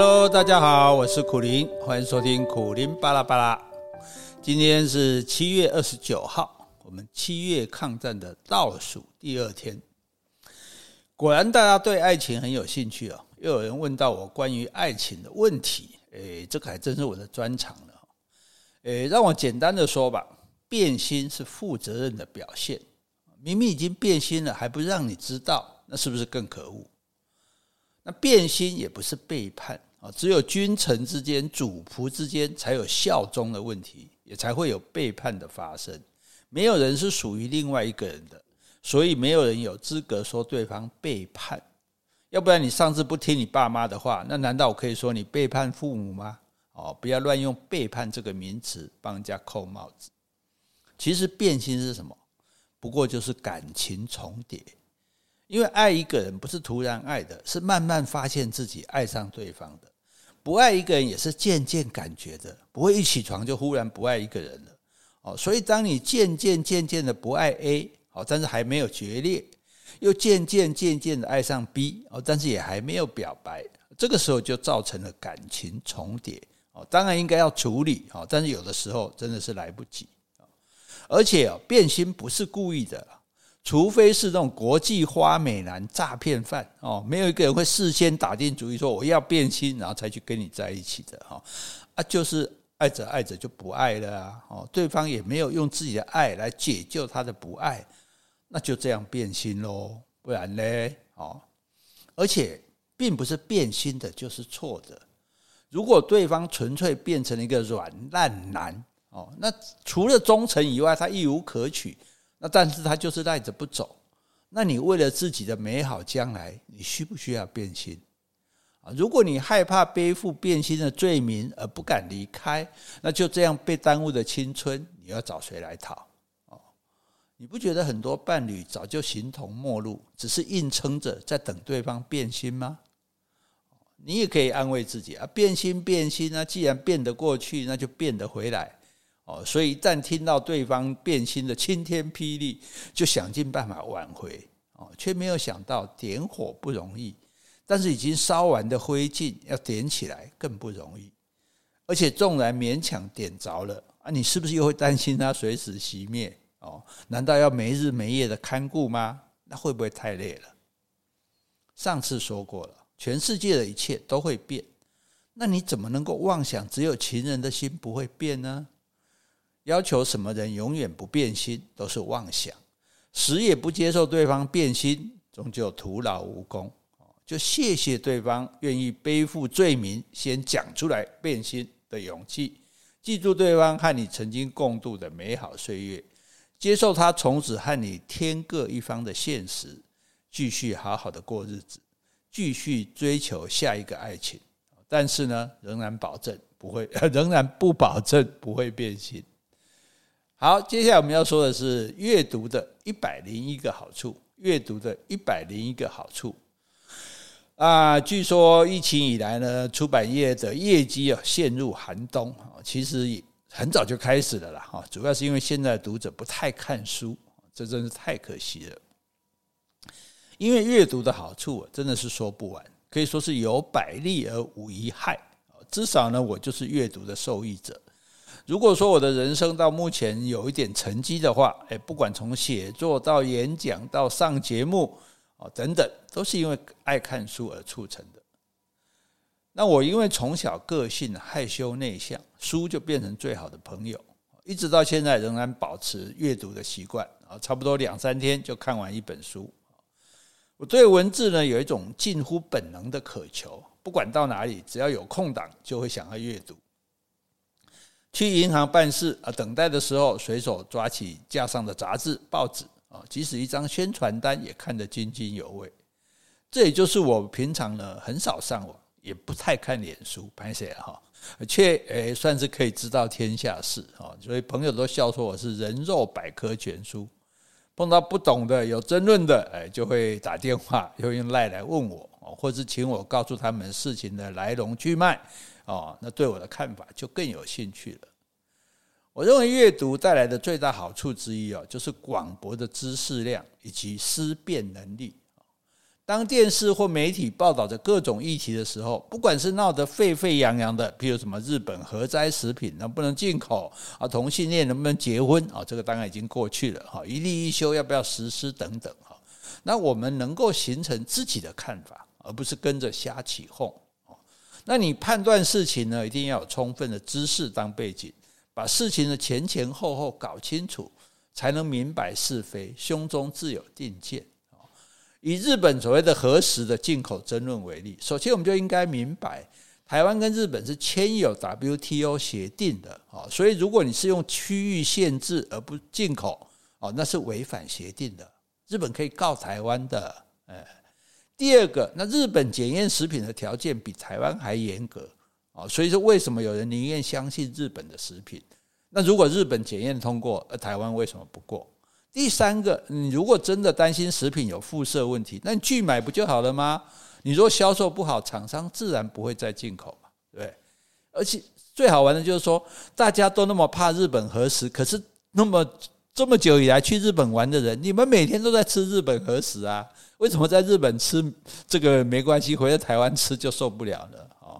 Hello，大家好，我是苦苓，欢迎收听苦苓巴拉巴拉。今天是七月二十九号，我们七月抗战的倒数第二天。果然，大家对爱情很有兴趣哦。又有人问到我关于爱情的问题，诶，这个还真是我的专长了。诶，让我简单的说吧，变心是负责任的表现。明明已经变心了，还不让你知道，那是不是更可恶？那变心也不是背叛啊，只有君臣之间、主仆之间才有效忠的问题，也才会有背叛的发生。没有人是属于另外一个人的，所以没有人有资格说对方背叛。要不然你上次不听你爸妈的话，那难道我可以说你背叛父母吗？哦，不要乱用背叛这个名词帮人家扣帽子。其实变心是什么？不过就是感情重叠，因为爱一个人不是突然爱的，是慢慢发现自己爱上对方的；不爱一个人也是渐渐感觉的，不会一起床就忽然不爱一个人了。哦，所以当你渐渐渐渐的不爱 A，哦，但是还没有决裂，又渐渐渐渐的爱上 B，哦，但是也还没有表白，这个时候就造成了感情重叠。哦，当然应该要处理，哦，但是有的时候真的是来不及。而且变心不是故意的，除非是那种国际花美男诈骗犯哦，没有一个人会事先打定主意说我要变心，然后才去跟你在一起的哈啊，就是爱着爱着就不爱了啊，哦，对方也没有用自己的爱来解救他的不爱，那就这样变心喽，不然呢？哦，而且并不是变心的就是错的，如果对方纯粹变成了一个软烂男。哦，那除了忠诚以外，他一无可取。那但是他就是赖着不走。那你为了自己的美好将来，你需不需要变心？啊，如果你害怕背负变心的罪名而不敢离开，那就这样被耽误的青春，你要找谁来讨？哦，你不觉得很多伴侣早就形同陌路，只是硬撑着在等对方变心吗？你也可以安慰自己啊，变心变心啊，既然变得过去，那就变得回来。哦，所以一旦听到对方变心的晴天霹雳，就想尽办法挽回，哦，却没有想到点火不容易，但是已经烧完的灰烬要点起来更不容易，而且纵然勉强点着了啊，你是不是又会担心它随时熄灭？哦，难道要没日没夜的看顾吗？那会不会太累了？上次说过了，全世界的一切都会变，那你怎么能够妄想只有情人的心不会变呢？要求什么人永远不变心都是妄想，死也不接受对方变心，终究徒劳无功。就谢谢对方愿意背负罪名，先讲出来变心的勇气，记住对方和你曾经共度的美好岁月，接受他从此和你天各一方的现实，继续好好的过日子，继续追求下一个爱情。但是呢，仍然保证不会，仍然不保证不会变心。好，接下来我们要说的是阅读的一百零一个好处。阅读的一百零一个好处啊，据说疫情以来呢，出版业的业绩啊陷入寒冬啊，其实很早就开始了啦哈。主要是因为现在读者不太看书，这真是太可惜了。因为阅读的好处真的是说不完，可以说是有百利而无一害。至少呢，我就是阅读的受益者。如果说我的人生到目前有一点成绩的话，哎，不管从写作到演讲到上节目啊等等，都是因为爱看书而促成的。那我因为从小个性害羞内向，书就变成最好的朋友，一直到现在仍然保持阅读的习惯啊，差不多两三天就看完一本书。我对文字呢有一种近乎本能的渴求，不管到哪里，只要有空档就会想要阅读。去银行办事啊，等待的时候随手抓起架上的杂志、报纸啊，即使一张宣传单也看得津津有味。这也就是我平常呢很少上网，也不太看脸书，拍谢哈，却诶算是可以知道天下事啊。所以朋友都笑说我是人肉百科全书，碰到不懂的、有争论的，诶就会打电话，又用赖来问我，或是请我告诉他们事情的来龙去脉。哦，那对我的看法就更有兴趣了。我认为阅读带来的最大好处之一哦，就是广博的知识量以及思辨能力。当电视或媒体报道着各种议题的时候，不管是闹得沸沸扬扬的，譬如什么日本核灾食品能不能进口啊，同性恋能不能结婚啊，这个当然已经过去了哈，一例一休要不要实施等等哈，那我们能够形成自己的看法，而不是跟着瞎起哄。那你判断事情呢，一定要有充分的知识当背景，把事情的前前后后搞清楚，才能明白是非，胸中自有定见。以日本所谓的核食的进口争论为例，首先我们就应该明白，台湾跟日本是签有 WTO 协定的啊，所以如果你是用区域限制而不进口哦，那是违反协定的，日本可以告台湾的。哎，第二个，那日本检验食品的条件比台湾还严格啊，所以说为什么有人宁愿相信日本的食品？那如果日本检验通过，而台湾为什么不过？第三个，你如果真的担心食品有辐射问题，那你拒买不就好了吗？你如果销售不好，厂商自然不会再进口嘛，对。而且最好玩的就是说，大家都那么怕日本核食，可是那么这么久以来去日本玩的人，你们每天都在吃日本核食啊？为什么在日本吃这个没关系，回来台湾吃就受不了了啊？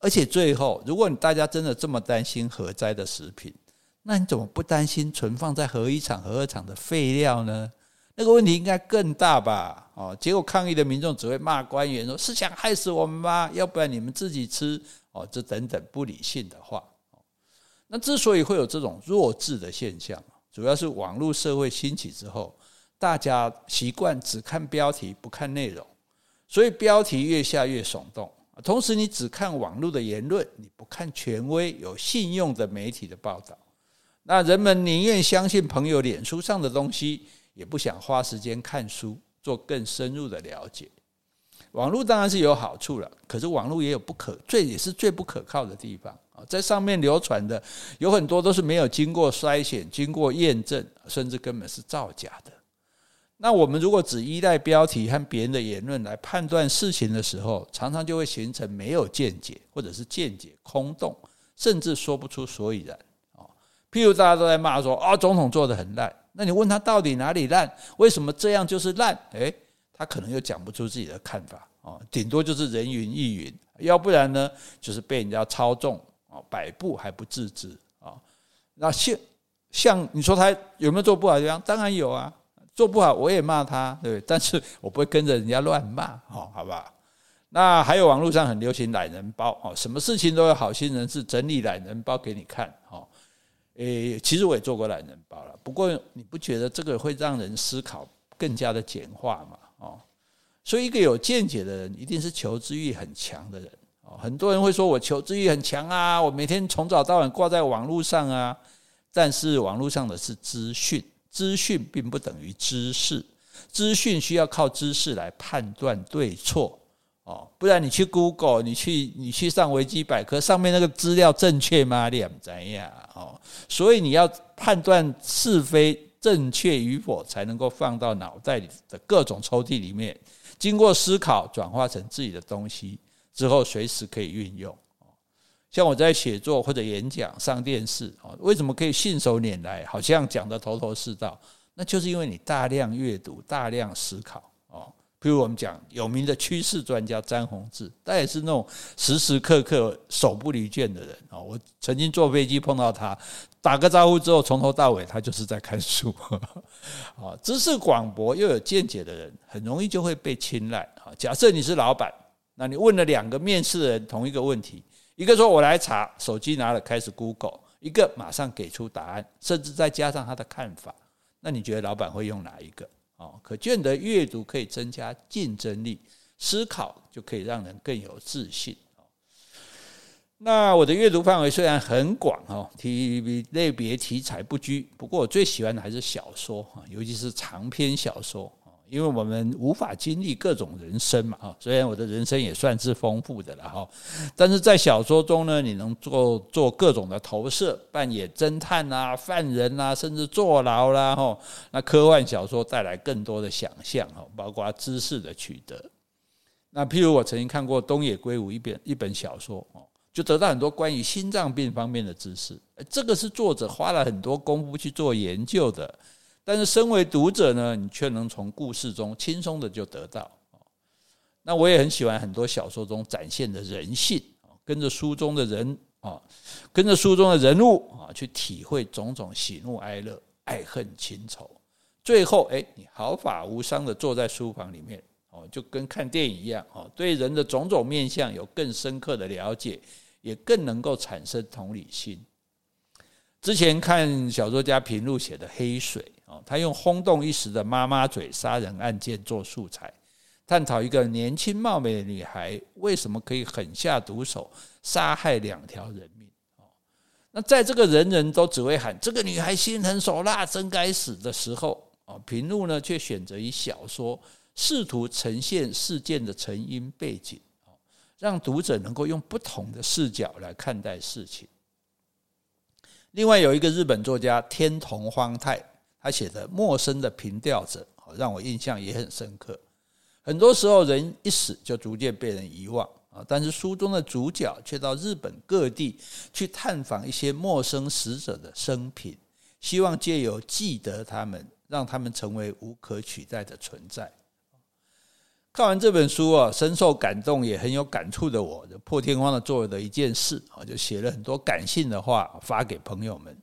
而且最后，如果你大家真的这么担心核灾的食品，那你怎么不担心存放在核一厂、核二厂的废料呢？那个问题应该更大吧？哦，结果抗议的民众只会骂官员说：“是想害死我们吗？要不然你们自己吃哦。”这等等不理性的话。那之所以会有这种弱智的现象，主要是网络社会兴起之后，大家习惯只看标题不看内容，所以标题越下越耸动。同时，你只看网络的言论，你不看权威有信用的媒体的报道。那人们宁愿相信朋友脸书上的东西，也不想花时间看书，做更深入的了解。网络当然是有好处了，可是网络也有不可最也是最不可靠的地方啊！在上面流传的有很多都是没有经过筛选、经过验证，甚至根本是造假的。那我们如果只依赖标题和别人的言论来判断事情的时候，常常就会形成没有见解，或者是见解空洞，甚至说不出所以然啊。譬如大家都在骂说啊，总统做得很烂，那你问他到底哪里烂？为什么这样就是烂？诶，他可能又讲不出自己的看法啊，顶多就是人云亦云，要不然呢，就是被人家操纵啊，摆布还不自知啊。那像像你说他有没有做不好的地方？当然有啊，做不好我也骂他，对不对？但是我不会跟着人家乱骂，好，好吧？那还有网络上很流行懒人包哦，什么事情都有好心人士整理懒人包给你看，哦。诶，其实我也做过懒人包了，不过你不觉得这个会让人思考更加的简化吗？哦，所以一个有见解的人，一定是求知欲很强的人哦。很多人会说我求知欲很强啊，我每天从早到晚挂在网络上啊。但是网络上的是资讯，资讯并不等于知识，资讯需要靠知识来判断对错。哦，不然你去 Google，你去你去上维基百科，上面那个资料正确吗？你怎样？哦，所以你要判断是非正确与否，才能够放到脑袋里的各种抽屉里面，经过思考转化成自己的东西之后，随时可以运用。像我在写作或者演讲、上电视，哦，为什么可以信手拈来，好像讲得头头是道？那就是因为你大量阅读、大量思考。比如我们讲有名的趋势专家詹宏志，他也是那种时时刻刻手不离卷的人啊。我曾经坐飞机碰到他，打个招呼之后，从头到尾他就是在看书。啊，知识广博又有见解的人，很容易就会被青睐。啊，假设你是老板，那你问了两个面试人同一个问题，一个说我来查，手机拿了开始 Google，一个马上给出答案，甚至再加上他的看法，那你觉得老板会用哪一个？哦，可见得阅读可以增加竞争力，思考就可以让人更有自信。那我的阅读范围虽然很广哦，题类别题材不拘，不过我最喜欢的还是小说，尤其是长篇小说啊。因为我们无法经历各种人生嘛，哈，虽然我的人生也算是丰富的了，哈，但是在小说中呢，你能做做各种的投射，扮演侦探啊、犯人啊，甚至坐牢啦，哈，那科幻小说带来更多的想象，哈，包括知识的取得。那譬如我曾经看过东野圭吾一本一本小说，哦，就得到很多关于心脏病方面的知识，这个是作者花了很多功夫去做研究的。但是，身为读者呢，你却能从故事中轻松的就得到。那我也很喜欢很多小说中展现的人性，跟着书中的人啊，跟着书中的人物啊，去体会种种喜怒哀乐、爱恨情仇。最后，哎，你毫发无伤的坐在书房里面，哦，就跟看电影一样，哦，对人的种种面相有更深刻的了解，也更能够产生同理心。之前看小说家平路写的《黑水》，哦，他用轰动一时的妈妈嘴杀人案件做素材。探讨一个年轻貌美的女孩为什么可以狠下毒手杀害两条人命？哦，那在这个人人都只会喊这个女孩心狠手辣，真该死的时候，哦，平路呢却选择以小说试图呈现事件的成因背景，让读者能够用不同的视角来看待事情。另外有一个日本作家天童荒太，他写的《陌生的凭吊者》，让我印象也很深刻。很多时候，人一死就逐渐被人遗忘啊，但是书中的主角却到日本各地去探访一些陌生死者的生平，希望借由记得他们，让他们成为无可取代的存在。看完这本书啊，深受感动，也很有感触的我，就破天荒的做了一件事啊，就写了很多感性的话发给朋友们。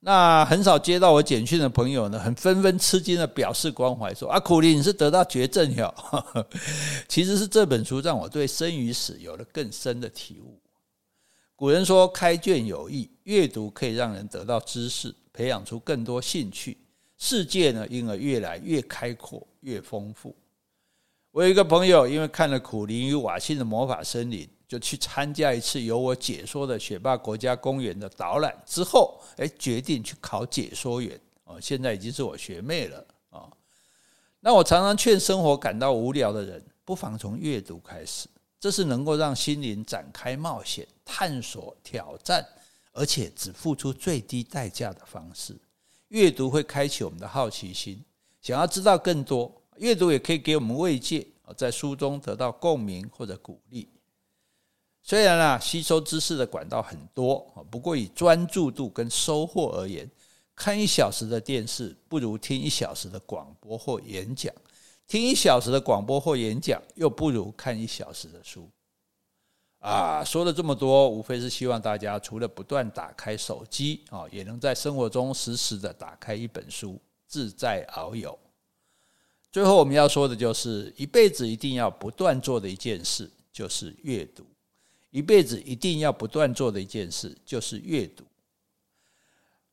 那很少接到我简讯的朋友呢，很纷纷吃惊的表示关怀，说：“啊，苦力，你是得到绝症哟。”其实是这本书让我对生与死有了更深的体悟。古人说：“开卷有益，阅读可以让人得到知识，培养出更多兴趣，世界呢，因而越来越开阔、越丰富。”我有一个朋友，因为看了苦苓与瓦信的魔法森林。就去参加一次由我解说的雪霸国家公园的导览之后，哎，决定去考解说员哦，现在已经是我学妹了啊。那我常常劝生活感到无聊的人，不妨从阅读开始，这是能够让心灵展开冒险、探索、挑战，而且只付出最低代价的方式。阅读会开启我们的好奇心，想要知道更多。阅读也可以给我们慰藉啊，在书中得到共鸣或者鼓励。虽然啊，吸收知识的管道很多啊，不过以专注度跟收获而言，看一小时的电视不如听一小时的广播或演讲，听一小时的广播或演讲又不如看一小时的书。啊，说了这么多，无非是希望大家除了不断打开手机啊，也能在生活中时时的打开一本书，自在遨游。最后我们要说的就是，一辈子一定要不断做的一件事，就是阅读。一辈子一定要不断做的一件事就是阅读。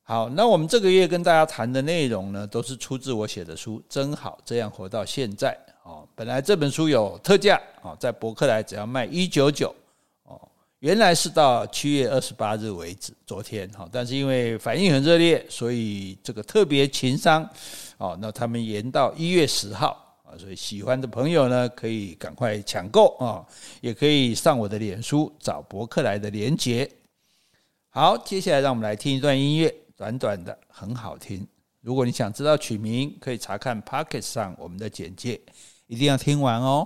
好，那我们这个月跟大家谈的内容呢，都是出自我写的书《真好这样活到现在》哦。本来这本书有特价哦，在博客来只要卖一九九，原来是到七月二十八日为止，昨天哈，但是因为反应很热烈，所以这个特别情商哦，那他们延到一月十号啊。所以喜欢的朋友呢，可以赶快抢购啊，也可以上我的脸书找博客来的连结。好，接下来让我们来听一段音乐，短短的，很好听。如果你想知道曲名，可以查看 Pocket 上我们的简介，一定要听完哦。